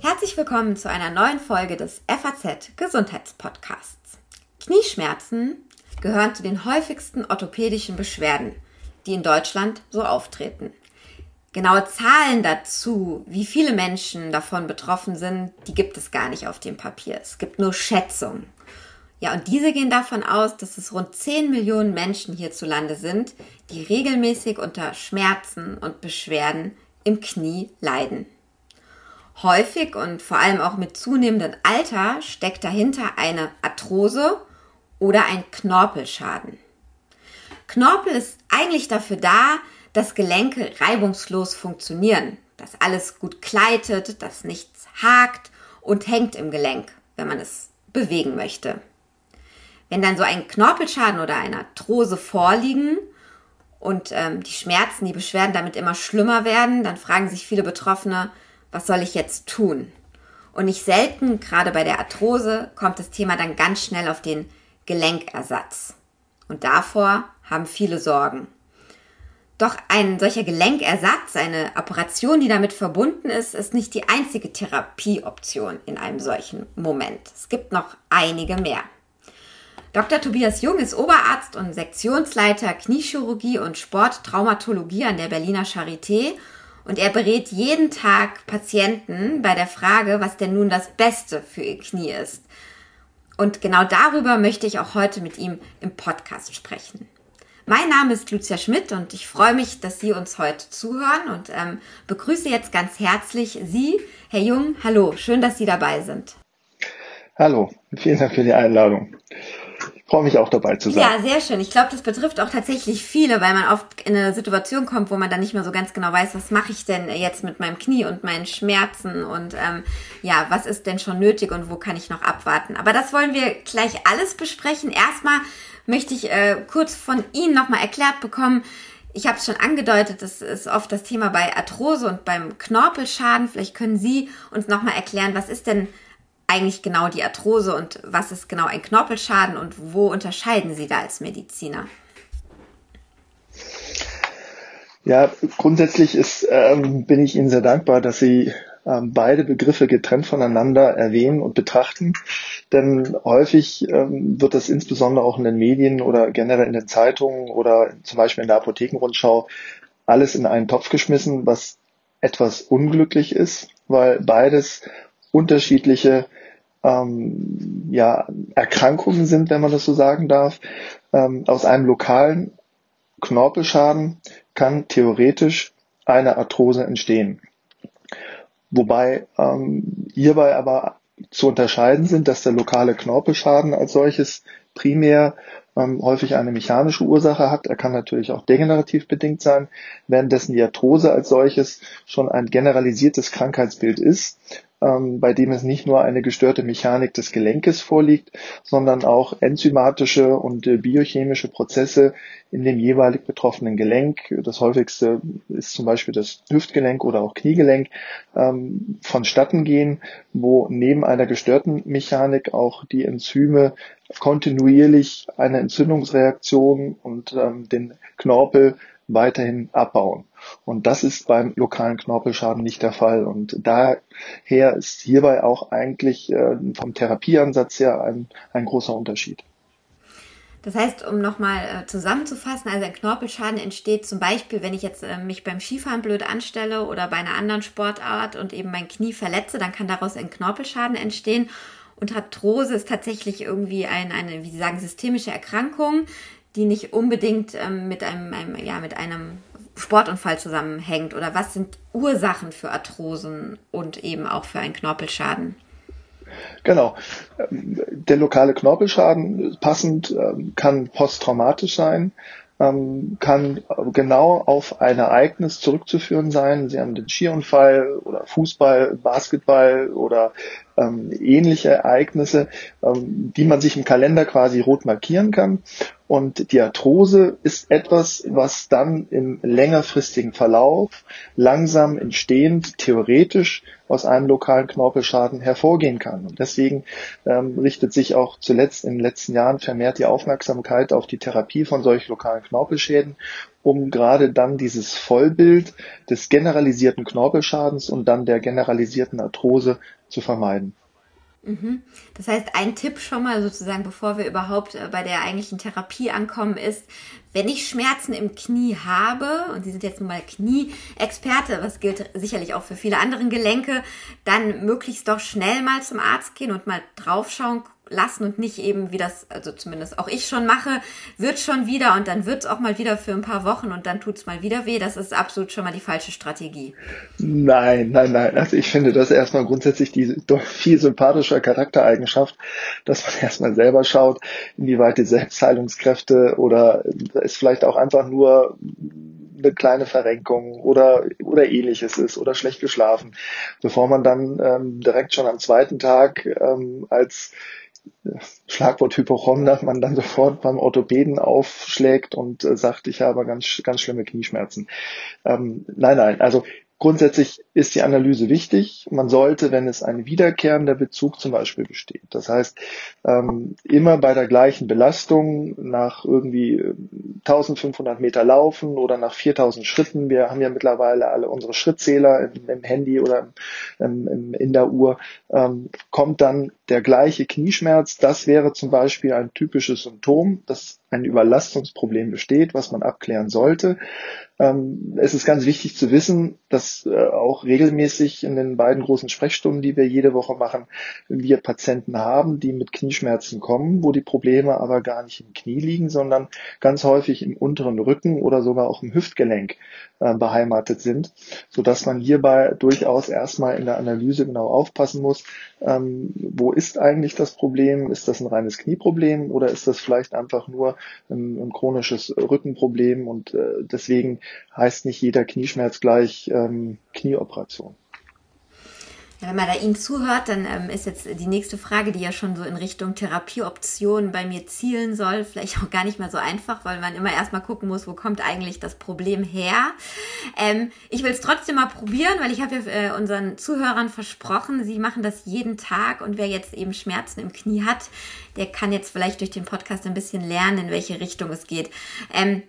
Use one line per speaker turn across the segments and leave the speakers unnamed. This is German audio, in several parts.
Herzlich willkommen zu einer neuen Folge des FAZ Gesundheitspodcasts. Knieschmerzen gehören zu den häufigsten orthopädischen Beschwerden, die in Deutschland so auftreten. Genaue Zahlen dazu, wie viele Menschen davon betroffen sind, die gibt es gar nicht auf dem Papier. Es gibt nur Schätzungen. Ja, und diese gehen davon aus, dass es rund 10 Millionen Menschen hierzulande sind, die regelmäßig unter Schmerzen und Beschwerden im Knie leiden. Häufig und vor allem auch mit zunehmendem Alter steckt dahinter eine Arthrose oder ein Knorpelschaden. Knorpel ist eigentlich dafür da, dass Gelenke reibungslos funktionieren, dass alles gut gleitet, dass nichts hakt und hängt im Gelenk, wenn man es bewegen möchte. Wenn dann so ein Knorpelschaden oder eine Arthrose vorliegen und ähm, die Schmerzen, die Beschwerden damit immer schlimmer werden, dann fragen sich viele Betroffene, was soll ich jetzt tun? Und nicht selten, gerade bei der Arthrose, kommt das Thema dann ganz schnell auf den Gelenkersatz. Und davor haben viele Sorgen. Doch ein solcher Gelenkersatz, eine Operation, die damit verbunden ist, ist nicht die einzige Therapieoption in einem solchen Moment. Es gibt noch einige mehr. Dr. Tobias Jung ist Oberarzt und Sektionsleiter Kniechirurgie und Sporttraumatologie an der Berliner Charité und er berät jeden Tag Patienten bei der Frage, was denn nun das Beste für ihr Knie ist. Und genau darüber möchte ich auch heute mit ihm im Podcast sprechen. Mein Name ist Lucia Schmidt und ich freue mich, dass Sie uns heute zuhören und ähm, begrüße jetzt ganz herzlich Sie, Herr Jung. Hallo, schön, dass Sie dabei sind.
Hallo, vielen Dank für die Einladung freue mich auch dabei zu sein.
Ja, sehr schön. Ich glaube, das betrifft auch tatsächlich viele, weil man oft in eine Situation kommt, wo man dann nicht mehr so ganz genau weiß, was mache ich denn jetzt mit meinem Knie und meinen Schmerzen und ähm, ja, was ist denn schon nötig und wo kann ich noch abwarten. Aber das wollen wir gleich alles besprechen. Erstmal möchte ich äh, kurz von Ihnen nochmal erklärt bekommen, ich habe es schon angedeutet, das ist oft das Thema bei Arthrose und beim Knorpelschaden. Vielleicht können Sie uns nochmal erklären, was ist denn eigentlich genau die Arthrose und was ist genau ein Knorpelschaden und wo unterscheiden Sie da als Mediziner?
Ja, grundsätzlich ist, ähm, bin ich Ihnen sehr dankbar, dass Sie ähm, beide Begriffe getrennt voneinander erwähnen und betrachten. Denn häufig ähm, wird das insbesondere auch in den Medien oder generell in den Zeitungen oder zum Beispiel in der Apothekenrundschau alles in einen Topf geschmissen, was etwas unglücklich ist, weil beides unterschiedliche ähm, ja, Erkrankungen sind, wenn man das so sagen darf. Ähm, aus einem lokalen Knorpelschaden kann theoretisch eine Arthrose entstehen. Wobei ähm, hierbei aber zu unterscheiden sind, dass der lokale Knorpelschaden als solches primär ähm, häufig eine mechanische Ursache hat. Er kann natürlich auch degenerativ bedingt sein, währenddessen die Arthrose als solches schon ein generalisiertes Krankheitsbild ist, ähm, bei dem es nicht nur eine gestörte Mechanik des Gelenkes vorliegt, sondern auch enzymatische und äh, biochemische Prozesse in dem jeweilig betroffenen Gelenk. Das häufigste ist zum Beispiel das Hüftgelenk oder auch Kniegelenk ähm, vonstatten gehen, wo neben einer gestörten Mechanik auch die Enzyme kontinuierlich eine Entzündungsreaktion und ähm, den Knorpel weiterhin abbauen. Und das ist beim lokalen Knorpelschaden nicht der Fall. Und daher ist hierbei auch eigentlich äh, vom Therapieansatz her ein, ein großer Unterschied.
Das heißt, um nochmal äh, zusammenzufassen, also ein Knorpelschaden entsteht zum Beispiel, wenn ich jetzt äh, mich beim Skifahren blöd anstelle oder bei einer anderen Sportart und eben mein Knie verletze, dann kann daraus ein Knorpelschaden entstehen. Und Arthrose ist tatsächlich irgendwie ein, eine, wie Sie sagen, systemische Erkrankung, die nicht unbedingt ähm, mit einem, einem, ja, mit einem Sportunfall zusammenhängt? Oder was sind Ursachen für Arthrosen und eben auch für einen Knorpelschaden?
Genau. Der lokale Knorpelschaden passend ähm, kann posttraumatisch sein, ähm, kann genau auf ein Ereignis zurückzuführen sein. Sie haben den Skiunfall oder Fußball, Basketball oder ähm, ähnliche Ereignisse, die man sich im Kalender quasi rot markieren kann. Und die Arthrose ist etwas, was dann im längerfristigen Verlauf langsam entstehend theoretisch aus einem lokalen Knorpelschaden hervorgehen kann. Und deswegen ähm, richtet sich auch zuletzt in den letzten Jahren vermehrt die Aufmerksamkeit auf die Therapie von solchen lokalen Knorpelschäden. um gerade dann dieses Vollbild des generalisierten Knorpelschadens und dann der generalisierten Arthrose zu vermeiden.
Mhm. Das heißt, ein Tipp schon mal sozusagen, bevor wir überhaupt äh, bei der eigentlichen Therapie ankommen, ist, wenn ich Schmerzen im Knie habe, und Sie sind jetzt nun mal Knie-Experte, was gilt sicherlich auch für viele andere Gelenke, dann möglichst doch schnell mal zum Arzt gehen und mal draufschauen, lassen und nicht eben, wie das, also zumindest auch ich schon mache, wird schon wieder und dann wird es auch mal wieder für ein paar Wochen und dann tut es mal wieder weh. Das ist absolut schon mal die falsche Strategie.
Nein, nein, nein. Also ich finde das erstmal grundsätzlich die doch viel sympathische Charaktereigenschaft, dass man erstmal selber schaut, inwieweit die Selbstheilungskräfte oder es vielleicht auch einfach nur eine kleine Verrenkung oder, oder ähnliches ist oder schlecht geschlafen, bevor man dann ähm, direkt schon am zweiten Tag ähm, als Schlagwort Hypochonder man dann sofort beim Orthopäden aufschlägt und äh, sagt, ich habe ganz, ganz schlimme Knieschmerzen. Ähm, nein, nein, also Grundsätzlich ist die Analyse wichtig. Man sollte, wenn es ein wiederkehrender Bezug zum Beispiel besteht, das heißt, ähm, immer bei der gleichen Belastung nach irgendwie 1500 Meter laufen oder nach 4000 Schritten, wir haben ja mittlerweile alle unsere Schrittzähler im, im Handy oder im, im, in der Uhr, ähm, kommt dann der gleiche Knieschmerz. Das wäre zum Beispiel ein typisches Symptom, dass ein Überlastungsproblem besteht, was man abklären sollte. Ähm, es ist ganz wichtig zu wissen, dass äh, auch regelmäßig in den beiden großen Sprechstunden, die wir jede Woche machen, wir Patienten haben, die mit Knieschmerzen kommen, wo die Probleme aber gar nicht im Knie liegen, sondern ganz häufig im unteren Rücken oder sogar auch im Hüftgelenk äh, beheimatet sind, so dass man hierbei durchaus erstmal in der Analyse genau aufpassen muss, ähm, wo ist eigentlich das Problem? Ist das ein reines Knieproblem oder ist das vielleicht einfach nur ein, ein chronisches Rückenproblem und äh, deswegen heißt nicht jeder Knieschmerz gleich ähm, Knieoperation.
Ja, wenn man da Ihnen zuhört, dann ähm, ist jetzt die nächste Frage, die ja schon so in Richtung Therapieoptionen bei mir zielen soll, vielleicht auch gar nicht mehr so einfach, weil man immer erstmal gucken muss, wo kommt eigentlich das Problem her. Ähm, ich will es trotzdem mal probieren, weil ich habe ja äh, unseren Zuhörern versprochen, sie machen das jeden Tag und wer jetzt eben Schmerzen im Knie hat, der kann jetzt vielleicht durch den Podcast ein bisschen lernen, in welche Richtung es geht. Ähm,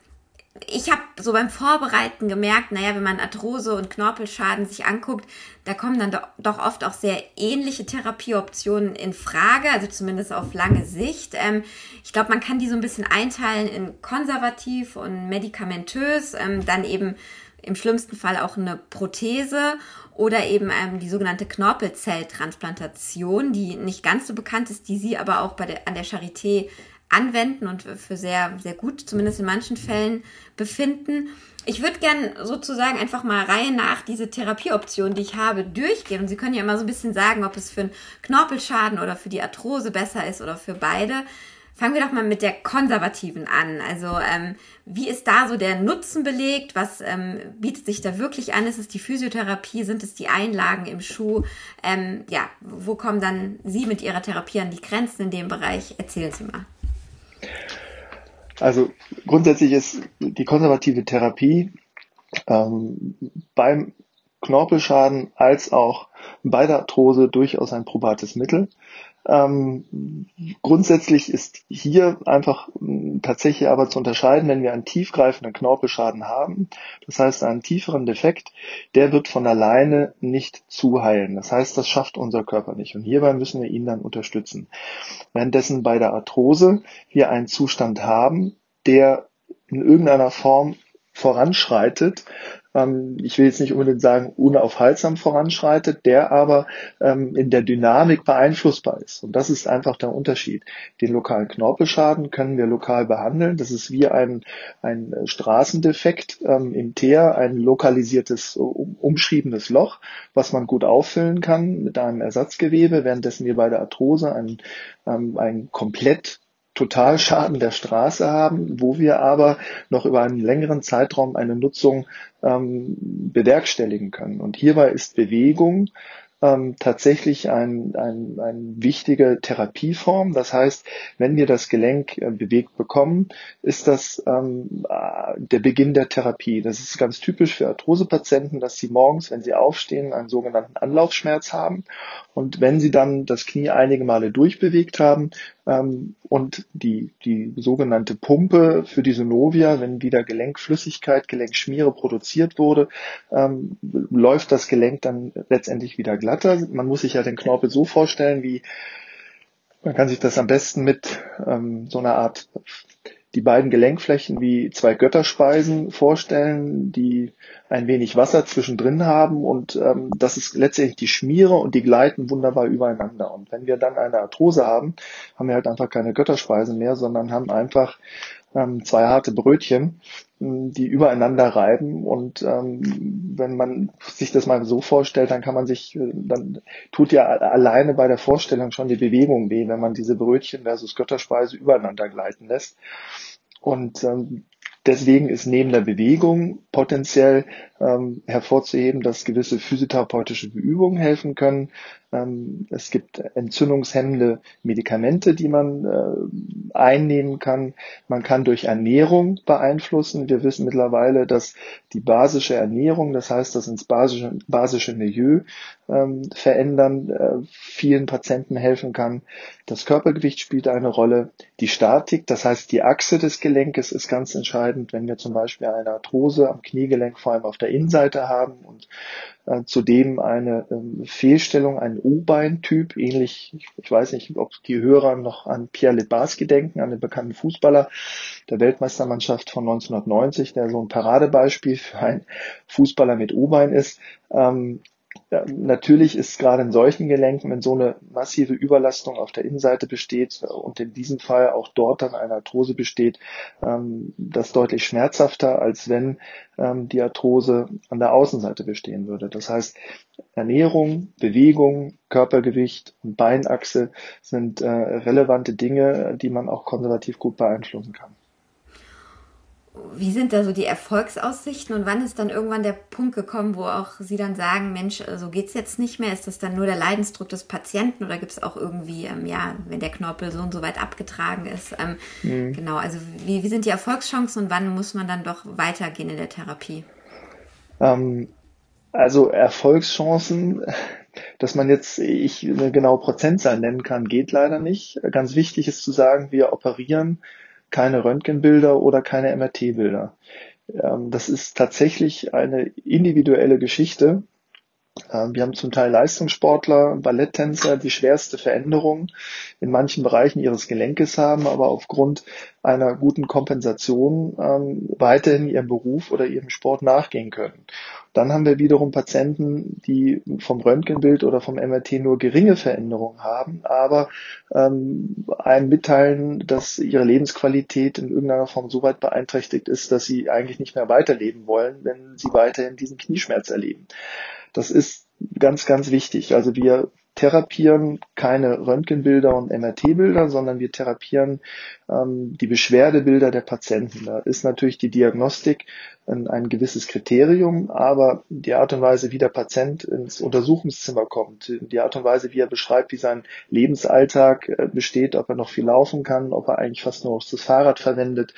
ich habe so beim Vorbereiten gemerkt, naja, wenn man Arthrose und Knorpelschaden sich anguckt, da kommen dann doch oft auch sehr ähnliche Therapieoptionen in Frage, also zumindest auf lange Sicht. Ähm, ich glaube, man kann die so ein bisschen einteilen in konservativ und medikamentös, ähm, dann eben im schlimmsten Fall auch eine Prothese oder eben ähm, die sogenannte Knorpelzelltransplantation, die nicht ganz so bekannt ist, die Sie aber auch bei der, an der Charité anwenden und für sehr, sehr gut, zumindest in manchen Fällen, befinden. Ich würde gern sozusagen einfach mal Reihe nach diese Therapieoptionen, die ich habe, durchgehen. Und Sie können ja immer so ein bisschen sagen, ob es für einen Knorpelschaden oder für die Arthrose besser ist oder für beide. Fangen wir doch mal mit der konservativen an. Also ähm, wie ist da so der Nutzen belegt? Was ähm, bietet sich da wirklich an? Ist es die Physiotherapie? Sind es die Einlagen im Schuh? Ähm, ja, wo kommen dann Sie mit Ihrer Therapie an die Grenzen in dem Bereich? Erzählen Sie mal.
Also grundsätzlich ist die konservative Therapie ähm, beim Knorpelschaden als auch bei der Arthrose durchaus ein probates Mittel. Ähm, grundsätzlich ist hier einfach tatsächlich aber zu unterscheiden, wenn wir einen tiefgreifenden Knorpelschaden haben, das heißt einen tieferen Defekt, der wird von alleine nicht zuheilen. Das heißt, das schafft unser Körper nicht. Und hierbei müssen wir ihn dann unterstützen. Währenddessen bei der Arthrose wir einen Zustand haben, der in irgendeiner Form voranschreitet, ähm, ich will jetzt nicht unbedingt sagen, unaufhaltsam voranschreitet, der aber ähm, in der Dynamik beeinflussbar ist. Und das ist einfach der Unterschied. Den lokalen Knorpelschaden können wir lokal behandeln. Das ist wie ein, ein Straßendefekt ähm, im Teer, ein lokalisiertes, um, umschriebenes Loch, was man gut auffüllen kann mit einem Ersatzgewebe, währenddessen wir bei der Arthrose ein, ähm, ein komplett Totalschaden der Straße haben, wo wir aber noch über einen längeren Zeitraum eine Nutzung ähm, bewerkstelligen können. Und hierbei ist Bewegung ähm, tatsächlich ein, ein, ein wichtige Therapieform. Das heißt, wenn wir das Gelenk äh, bewegt bekommen, ist das ähm, äh, der Beginn der Therapie. Das ist ganz typisch für Arthrosepatienten, dass sie morgens, wenn sie aufstehen, einen sogenannten Anlaufschmerz haben. Und wenn sie dann das Knie einige Male durchbewegt haben ähm, und die, die sogenannte Pumpe für die Synovia, wenn wieder Gelenkflüssigkeit, Gelenkschmiere produziert wurde, ähm, läuft das Gelenk dann letztendlich wieder glatter. Man muss sich ja den Knorpel so vorstellen, wie man kann sich das am besten mit ähm, so einer Art die beiden Gelenkflächen wie zwei Götterspeisen vorstellen, die ein wenig Wasser zwischendrin haben und ähm, das ist letztendlich die Schmiere und die gleiten wunderbar übereinander. Und wenn wir dann eine Arthrose haben, haben wir halt einfach keine Götterspeisen mehr, sondern haben einfach ähm, zwei harte Brötchen, die übereinander reiben. Und ähm, wenn man sich das mal so vorstellt, dann kann man sich, äh, dann tut ja alleine bei der Vorstellung schon die Bewegung weh, wenn man diese Brötchen versus Götterspeise übereinander gleiten lässt. Und ähm, Deswegen ist neben der Bewegung potenziell ähm, hervorzuheben, dass gewisse physiotherapeutische Übungen helfen können, ähm, es gibt entzündungshemmende Medikamente, die man äh, einnehmen kann. Man kann durch Ernährung beeinflussen. Wir wissen mittlerweile, dass die basische Ernährung, das heißt, das ins basische, basische Milieu ähm, verändern, äh, vielen Patienten helfen kann. Das Körpergewicht spielt eine Rolle. Die Statik, das heißt die Achse des Gelenkes ist ganz entscheidend, wenn wir zum Beispiel eine Arthrose am Kniegelenk vor allem auf der Innenseite haben und äh, zudem eine ähm, Fehlstellung, ein U-Bein-Typ, ähnlich, ich, ich, weiß nicht, ob die Hörer noch an Pierre Lebarski denken, an den bekannten Fußballer der Weltmeistermannschaft von 1990, der so ein Paradebeispiel für einen Fußballer mit U-Bein ist. Ähm, Natürlich ist gerade in solchen Gelenken, wenn so eine massive Überlastung auf der Innenseite besteht und in diesem Fall auch dort dann eine Arthrose besteht, ähm, das deutlich schmerzhafter, als wenn ähm, die Arthrose an der Außenseite bestehen würde. Das heißt, Ernährung, Bewegung, Körpergewicht und Beinachse sind äh, relevante Dinge, die man auch konservativ gut beeinflussen kann.
Wie sind da so die Erfolgsaussichten und wann ist dann irgendwann der Punkt gekommen, wo auch Sie dann sagen, Mensch, so geht es jetzt nicht mehr? Ist das dann nur der Leidensdruck des Patienten oder gibt es auch irgendwie, ähm, ja, wenn der Knorpel so und so weit abgetragen ist? Ähm, mhm. Genau, also wie, wie sind die Erfolgschancen und wann muss man dann doch weitergehen in der Therapie?
Ähm, also Erfolgschancen, dass man jetzt ich eine genaue Prozentzahl nennen kann, geht leider nicht. Ganz wichtig ist zu sagen, wir operieren keine Röntgenbilder oder keine MRT-Bilder. Ähm, das ist tatsächlich eine individuelle Geschichte. Ähm, wir haben zum Teil Leistungssportler, Balletttänzer, die schwerste Veränderung in manchen Bereichen ihres Gelenkes haben, aber aufgrund einer guten Kompensation ähm, weiterhin ihrem Beruf oder ihrem Sport nachgehen können. Dann haben wir wiederum Patienten, die vom Röntgenbild oder vom MRT nur geringe Veränderungen haben, aber ähm, einem mitteilen, dass ihre Lebensqualität in irgendeiner Form so weit beeinträchtigt ist, dass sie eigentlich nicht mehr weiterleben wollen, wenn sie weiterhin diesen Knieschmerz erleben. Das ist ganz, ganz wichtig. Also wir therapieren keine Röntgenbilder und MRT-Bilder, sondern wir therapieren ähm, die Beschwerdebilder der Patienten. Da ist natürlich die Diagnostik ein, ein, gewisses Kriterium, aber die Art und Weise, wie der Patient ins Untersuchungszimmer kommt, die Art und Weise, wie er beschreibt, wie sein Lebensalltag äh, besteht, ob er noch viel laufen kann, ob er eigentlich fast nur das Fahrrad verwendet,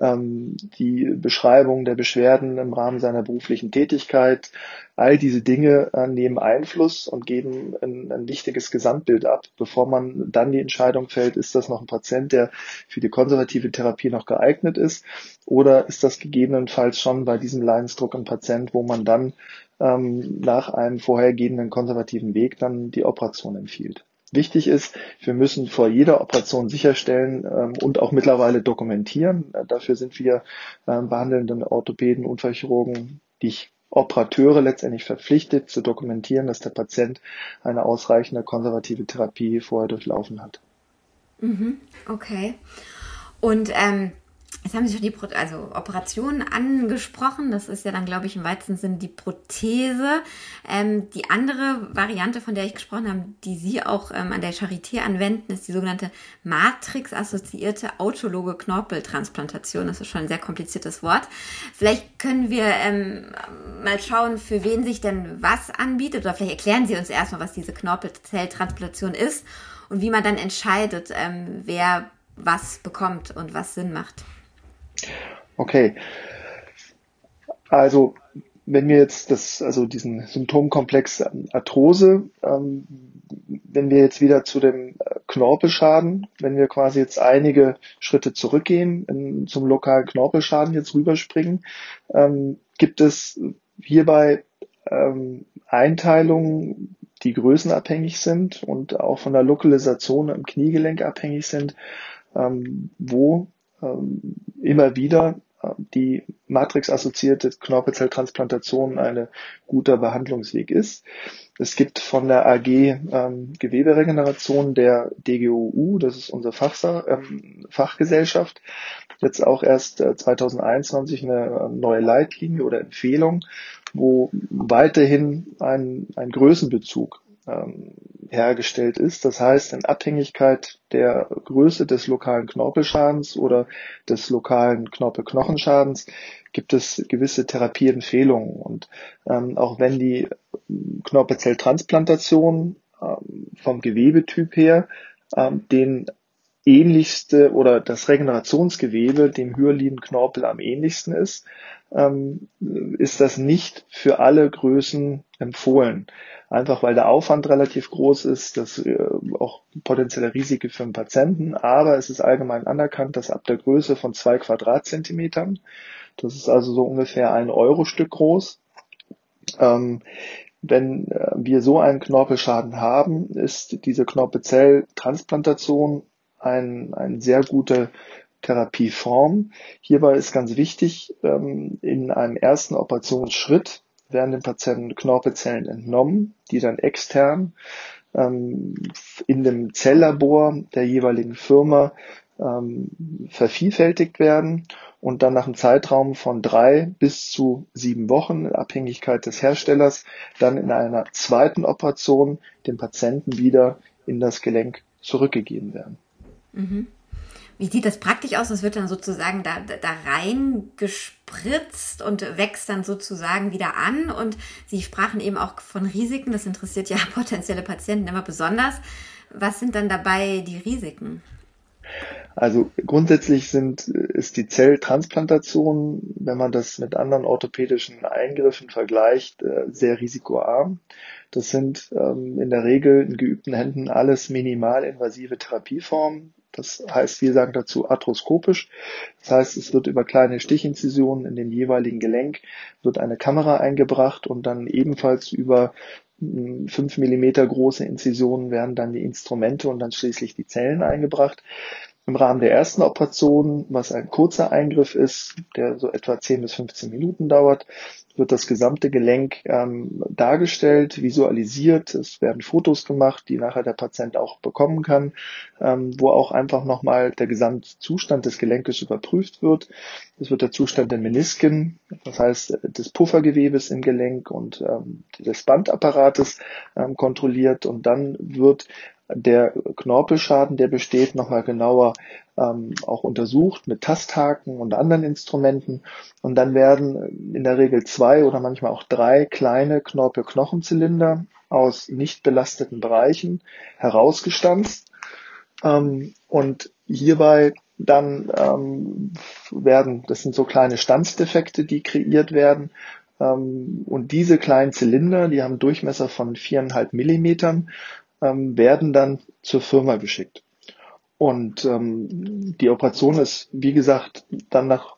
ähm, die Beschreibung der Beschwerden im Rahmen seiner beruflichen Tätigkeit, all diese Dinge äh, nehmen Einfluss und geben ein, ein wichtiges Gesamtbild ab, bevor man dann die Entscheidung fällt, ist das noch ein Patient, der für die konservative Therapie noch geeignet ist oder ist das gegebenenfalls schon bei diesem Leidensdruck ein Patient, wo man dann ähm, nach einem vorhergehenden konservativen Weg dann die Operation empfiehlt. Wichtig ist, wir müssen vor jeder Operation sicherstellen ähm, und auch mittlerweile dokumentieren. Dafür sind wir ähm, behandelnden Orthopäden, Unfallchirurgen, die ich Operateure letztendlich verpflichtet zu dokumentieren, dass der Patient eine ausreichende konservative Therapie vorher durchlaufen hat.
Mhm, okay. Und ähm, Jetzt haben Sie schon die Pro also Operationen angesprochen. Das ist ja dann, glaube ich, im weitesten Sinn die Prothese. Ähm, die andere Variante, von der ich gesprochen habe, die Sie auch ähm, an der Charité anwenden, ist die sogenannte Matrix-assoziierte autologe Knorpeltransplantation. Das ist schon ein sehr kompliziertes Wort. Vielleicht können wir ähm, mal schauen, für wen sich denn was anbietet. Oder vielleicht erklären Sie uns erstmal, was diese Knorpelzelltransplantation ist und wie man dann entscheidet, ähm, wer was bekommt und was Sinn macht.
Okay. Also, wenn wir jetzt das, also diesen Symptomkomplex Arthrose, ähm, wenn wir jetzt wieder zu dem Knorpelschaden, wenn wir quasi jetzt einige Schritte zurückgehen, in, zum lokalen Knorpelschaden jetzt rüberspringen, ähm, gibt es hierbei ähm, Einteilungen, die größenabhängig sind und auch von der Lokalisation im Kniegelenk abhängig sind, ähm, wo ähm, immer wieder äh, die matrixassoziierte Knorpelzelltransplantation ein guter Behandlungsweg ist. Es gibt von der AG ähm, Geweberegeneration der DGOU, das ist unsere Fachsa ähm, Fachgesellschaft, jetzt auch erst äh, 2021 eine äh, neue Leitlinie oder Empfehlung, wo weiterhin ein, ein Größenbezug ähm, hergestellt ist. Das heißt, in Abhängigkeit der Größe des lokalen Knorpelschadens oder des lokalen Knorpelknochenschadens gibt es gewisse Therapieempfehlungen. Und ähm, auch wenn die Knorpelzelltransplantation ähm, vom Gewebetyp her ähm, den ähnlichste oder das Regenerationsgewebe dem Hyalin-Knorpel am ähnlichsten ist, ähm, ist das nicht für alle Größen empfohlen. Einfach weil der Aufwand relativ groß ist, das äh, auch potenzielle Risiken für den Patienten, aber es ist allgemein anerkannt, dass ab der Größe von zwei Quadratzentimetern, das ist also so ungefähr ein Euro-Stück groß, ähm, wenn äh, wir so einen Knorpelschaden haben, ist diese Knorpelzelltransplantation ein, ein sehr gute Therapieform. Hierbei ist ganz wichtig, ähm, in einem ersten Operationsschritt werden dem Patienten Knorpelzellen entnommen, die dann extern ähm, in dem Zelllabor der jeweiligen Firma ähm, vervielfältigt werden und dann nach einem Zeitraum von drei bis zu sieben Wochen in Abhängigkeit des Herstellers dann in einer zweiten Operation dem Patienten wieder in das Gelenk zurückgegeben werden.
Mhm. Wie sieht das praktisch aus? Das wird dann sozusagen da, da rein und wächst dann sozusagen wieder an. Und Sie sprachen eben auch von Risiken. Das interessiert ja potenzielle Patienten immer besonders. Was sind dann dabei die Risiken?
Also grundsätzlich sind, ist die Zelltransplantation, wenn man das mit anderen orthopädischen Eingriffen vergleicht, äh, sehr risikoarm. Das sind ähm, in der Regel in geübten Händen alles minimalinvasive Therapieformen. Das heißt, wir sagen dazu arthroskopisch. Das heißt, es wird über kleine Stichinzisionen in dem jeweiligen Gelenk wird eine Kamera eingebracht und dann ebenfalls über hm, fünf Millimeter große Inzisionen werden dann die Instrumente und dann schließlich die Zellen eingebracht. Im Rahmen der ersten Operation, was ein kurzer Eingriff ist, der so etwa 10 bis 15 Minuten dauert, wird das gesamte Gelenk ähm, dargestellt, visualisiert. Es werden Fotos gemacht, die nachher der Patient auch bekommen kann, ähm, wo auch einfach nochmal der Gesamtzustand des Gelenkes überprüft wird. Es wird der Zustand der Menisken, das heißt des Puffergewebes im Gelenk und ähm, des Bandapparates ähm, kontrolliert und dann wird der Knorpelschaden, der besteht, nochmal genauer ähm, auch untersucht mit Tasthaken und anderen Instrumenten. Und dann werden in der Regel zwei oder manchmal auch drei kleine Knorpelknochenzylinder aus nicht belasteten Bereichen herausgestanzt. Ähm, und hierbei dann ähm, werden, das sind so kleine Stanzdefekte, die kreiert werden. Ähm, und diese kleinen Zylinder, die haben Durchmesser von viereinhalb Millimetern ähm, werden dann zur Firma geschickt. Und ähm, die Operation ist, wie gesagt, dann nach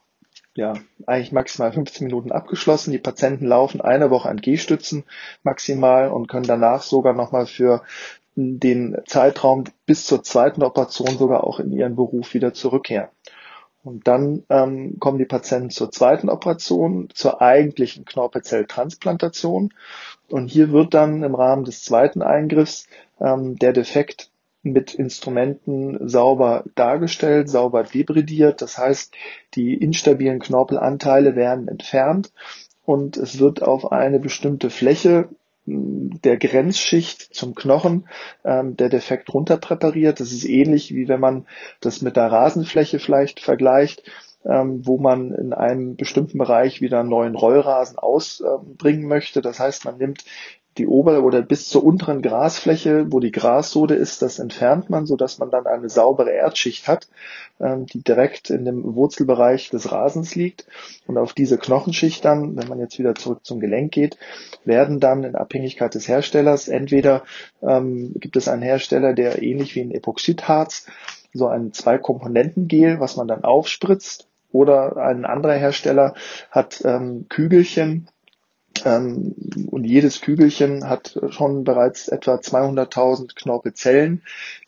ja, eigentlich maximal 15 Minuten abgeschlossen. Die Patienten laufen eine Woche an Gehstützen maximal und können danach sogar nochmal für den Zeitraum bis zur zweiten Operation sogar auch in ihren Beruf wieder zurückkehren. Und dann ähm, kommen die Patienten zur zweiten Operation, zur eigentlichen Knorpelzelltransplantation. Und hier wird dann im Rahmen des zweiten Eingriffs ähm, der Defekt mit Instrumenten sauber dargestellt, sauber debridiert. Das heißt, die instabilen Knorpelanteile werden entfernt und es wird auf eine bestimmte Fläche der Grenzschicht zum Knochen ähm, der Defekt runterpräpariert. Das ist ähnlich wie wenn man das mit der Rasenfläche vielleicht vergleicht, ähm, wo man in einem bestimmten Bereich wieder einen neuen Rollrasen ausbringen möchte. Das heißt, man nimmt die obere oder bis zur unteren Grasfläche, wo die Grassode ist, das entfernt man, so dass man dann eine saubere Erdschicht hat, ähm, die direkt in dem Wurzelbereich des Rasens liegt. Und auf diese Knochenschicht dann, wenn man jetzt wieder zurück zum Gelenk geht, werden dann in Abhängigkeit des Herstellers entweder ähm, gibt es einen Hersteller, der ähnlich wie ein Epoxidharz so ein Zwei-Komponenten-Gel, was man dann aufspritzt, oder ein anderer Hersteller hat ähm, Kügelchen, ähm, und jedes Kügelchen hat schon bereits etwa 200.000 Knorpelzellen,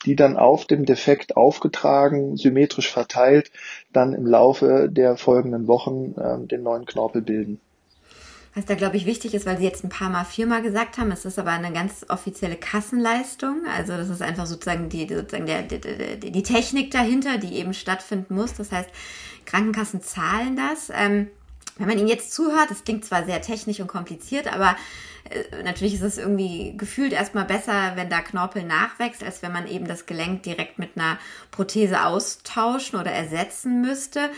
die dann auf dem Defekt aufgetragen, symmetrisch verteilt, dann im Laufe der folgenden Wochen ähm, den neuen Knorpel bilden.
Was da, glaube ich, wichtig ist, weil Sie jetzt ein paar Mal viermal gesagt haben, es ist aber eine ganz offizielle Kassenleistung. Also das ist einfach sozusagen die, sozusagen der, die, die Technik dahinter, die eben stattfinden muss. Das heißt, Krankenkassen zahlen das. Ähm, wenn man ihnen jetzt zuhört, das klingt zwar sehr technisch und kompliziert, aber äh, natürlich ist es irgendwie gefühlt erstmal besser, wenn da Knorpel nachwächst, als wenn man eben das Gelenk direkt mit einer Prothese austauschen oder ersetzen müsste.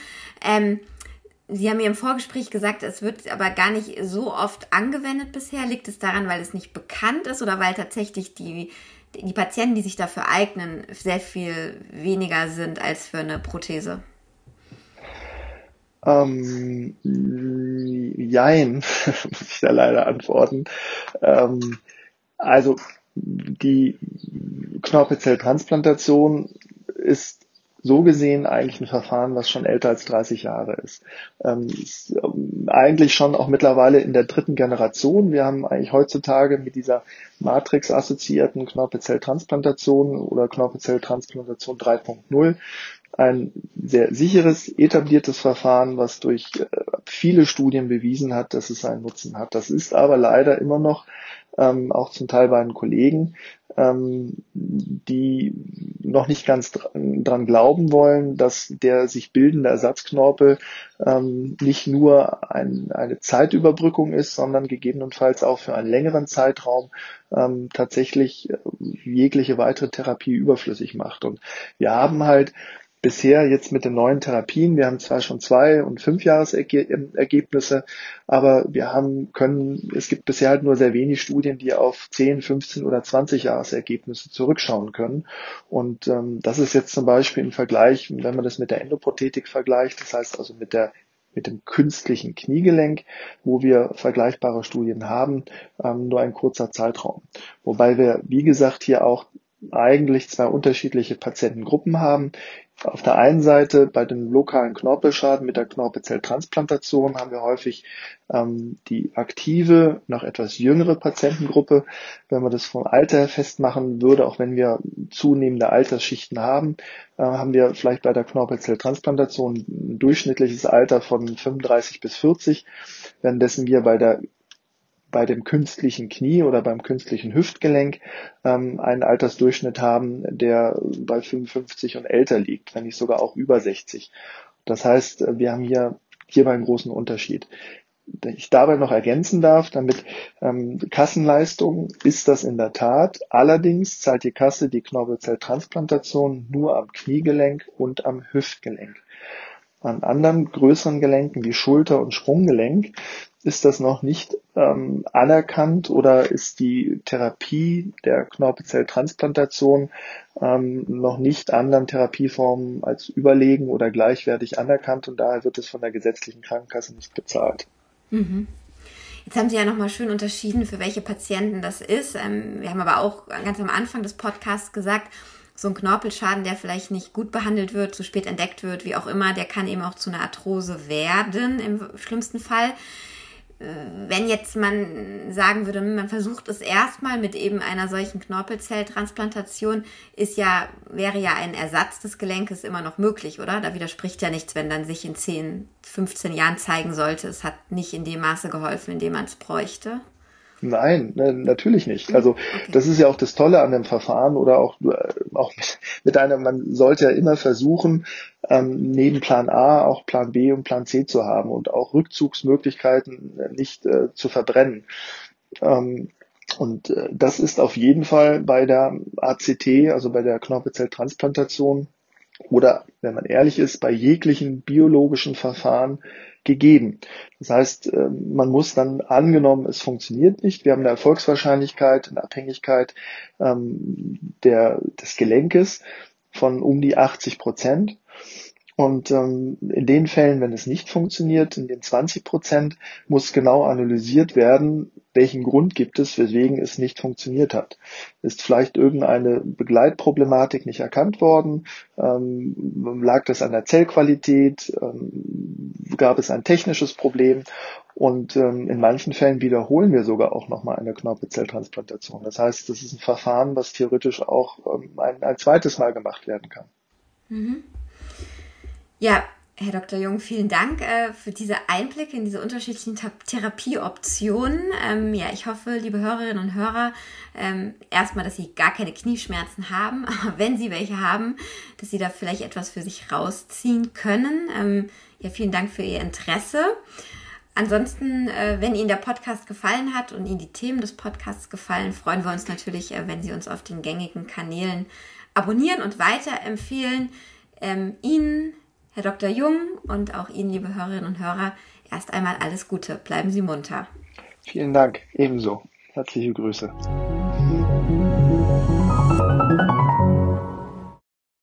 Ähm, Sie haben mir im Vorgespräch gesagt, es wird aber gar nicht so oft angewendet bisher. Liegt es daran, weil es nicht bekannt ist oder weil tatsächlich die, die Patienten, die sich dafür eignen, sehr viel weniger sind als für eine Prothese?
Ähm, jein, muss ich da leider antworten. Ähm, also die Knorpelzelltransplantation ist so gesehen eigentlich ein Verfahren, was schon älter als 30 Jahre ist. Ähm, ist ähm, eigentlich schon auch mittlerweile in der dritten Generation. Wir haben eigentlich heutzutage mit dieser Matrix-assoziierten Knorpelzelltransplantation oder Knorpelzelltransplantation 3.0 ein sehr sicheres, etabliertes Verfahren, was durch äh, viele Studien bewiesen hat, dass es einen Nutzen hat. Das ist aber leider immer noch ähm, auch zum Teil bei den Kollegen, ähm, die noch nicht ganz dran glauben wollen, dass der sich bildende Ersatzknorpel ähm, nicht nur ein, eine Zeitüberbrückung ist, sondern gegebenenfalls auch für einen längeren Zeitraum ähm, tatsächlich äh, jegliche weitere Therapie überflüssig macht. Und wir haben halt bisher jetzt mit den neuen Therapien, wir haben zwar schon zwei und fünf Jahresergebnisse, aber wir haben können, es gibt bisher halt nur sehr wenig Studien, die auf 10, 15 oder 20 Jahresergebnisse zurückschauen können. Und ähm, das ist jetzt zum Beispiel im Vergleich, wenn man das mit der Endoprothetik vergleicht, das heißt also mit der mit dem künstlichen Kniegelenk, wo wir vergleichbare Studien haben, ähm, nur ein kurzer Zeitraum. Wobei wir, wie gesagt, hier auch eigentlich zwei unterschiedliche Patientengruppen haben. Auf der einen Seite bei den lokalen Knorpelschaden mit der Knorpelzelltransplantation haben wir häufig ähm, die aktive, noch etwas jüngere Patientengruppe. Wenn man das vom Alter festmachen würde, auch wenn wir zunehmende Altersschichten haben, äh, haben wir vielleicht bei der Knorpelzelltransplantation ein durchschnittliches Alter von 35 bis 40, währenddessen wir bei der bei dem künstlichen Knie oder beim künstlichen Hüftgelenk ähm, einen Altersdurchschnitt haben, der bei 55 und älter liegt, wenn nicht sogar auch über 60. Das heißt, wir haben hier hierbei einen großen Unterschied. Ich dabei noch ergänzen darf, damit ähm, Kassenleistung ist das in der Tat. Allerdings zahlt die Kasse die Knorpelzelltransplantation nur am Kniegelenk und am Hüftgelenk. An anderen größeren Gelenken wie Schulter- und Sprunggelenk ist das noch nicht ähm, anerkannt oder ist die Therapie der Knorpelzelltransplantation ähm, noch nicht anderen Therapieformen als überlegen oder gleichwertig anerkannt und daher wird es von der gesetzlichen Krankenkasse nicht bezahlt.
Mhm. Jetzt haben Sie ja nochmal schön unterschieden, für welche Patienten das ist. Ähm, wir haben aber auch ganz am Anfang des Podcasts gesagt, so ein Knorpelschaden, der vielleicht nicht gut behandelt wird, zu spät entdeckt wird, wie auch immer, der kann eben auch zu einer Arthrose werden im schlimmsten Fall wenn jetzt man sagen würde, man versucht es erstmal mit eben einer solchen Knorpelzelltransplantation, ist ja, wäre ja ein Ersatz des Gelenkes immer noch möglich, oder? Da widerspricht ja nichts, wenn dann sich in 10, 15 Jahren zeigen sollte, es hat nicht in dem Maße geholfen, in dem man es bräuchte.
Nein, ne, natürlich nicht. Also das ist ja auch das Tolle an dem Verfahren oder auch, äh, auch mit, einer, man sollte ja immer versuchen, ähm, neben Plan A auch Plan B und Plan C zu haben und auch Rückzugsmöglichkeiten äh, nicht äh, zu verbrennen. Ähm, und äh, das ist auf jeden Fall bei der ACT, also bei der Knorpelzelltransplantation oder, wenn man ehrlich ist, bei jeglichen biologischen Verfahren gegeben. Das heißt, ähm, man muss dann angenommen, es funktioniert nicht. Wir haben eine Erfolgswahrscheinlichkeit in Abhängigkeit ähm, der, des Gelenkes von um die 80 Prozent. Und ähm, in den Fällen, wenn es nicht funktioniert, in den 20 Prozent, muss genau analysiert werden, welchen Grund gibt es, weswegen es nicht funktioniert hat. Ist vielleicht irgendeine Begleitproblematik nicht erkannt worden? Ähm, lag das an der Zellqualität? Ähm, gab es ein technisches Problem? Und ähm, in manchen Fällen wiederholen wir sogar auch nochmal eine Knorpelzelltransplantation. Das heißt, das ist ein Verfahren, was theoretisch auch ähm, ein, ein zweites Mal gemacht werden kann.
Mhm. Ja, Herr Dr. Jung, vielen Dank äh, für diese Einblicke in diese unterschiedlichen Therapieoptionen. Ähm, ja, ich hoffe, liebe Hörerinnen und Hörer, ähm, erstmal, dass Sie gar keine Knieschmerzen haben, aber wenn Sie welche haben, dass Sie da vielleicht etwas für sich rausziehen können. Ähm, ja, vielen Dank für Ihr Interesse. Ansonsten, äh, wenn Ihnen der Podcast gefallen hat und Ihnen die Themen des Podcasts gefallen, freuen wir uns natürlich, äh, wenn Sie uns auf den gängigen Kanälen abonnieren und weiterempfehlen. Ähm, Ihnen Herr Dr. Jung und auch Ihnen, liebe Hörerinnen und Hörer, erst einmal alles Gute. Bleiben Sie munter.
Vielen Dank. Ebenso. Herzliche Grüße.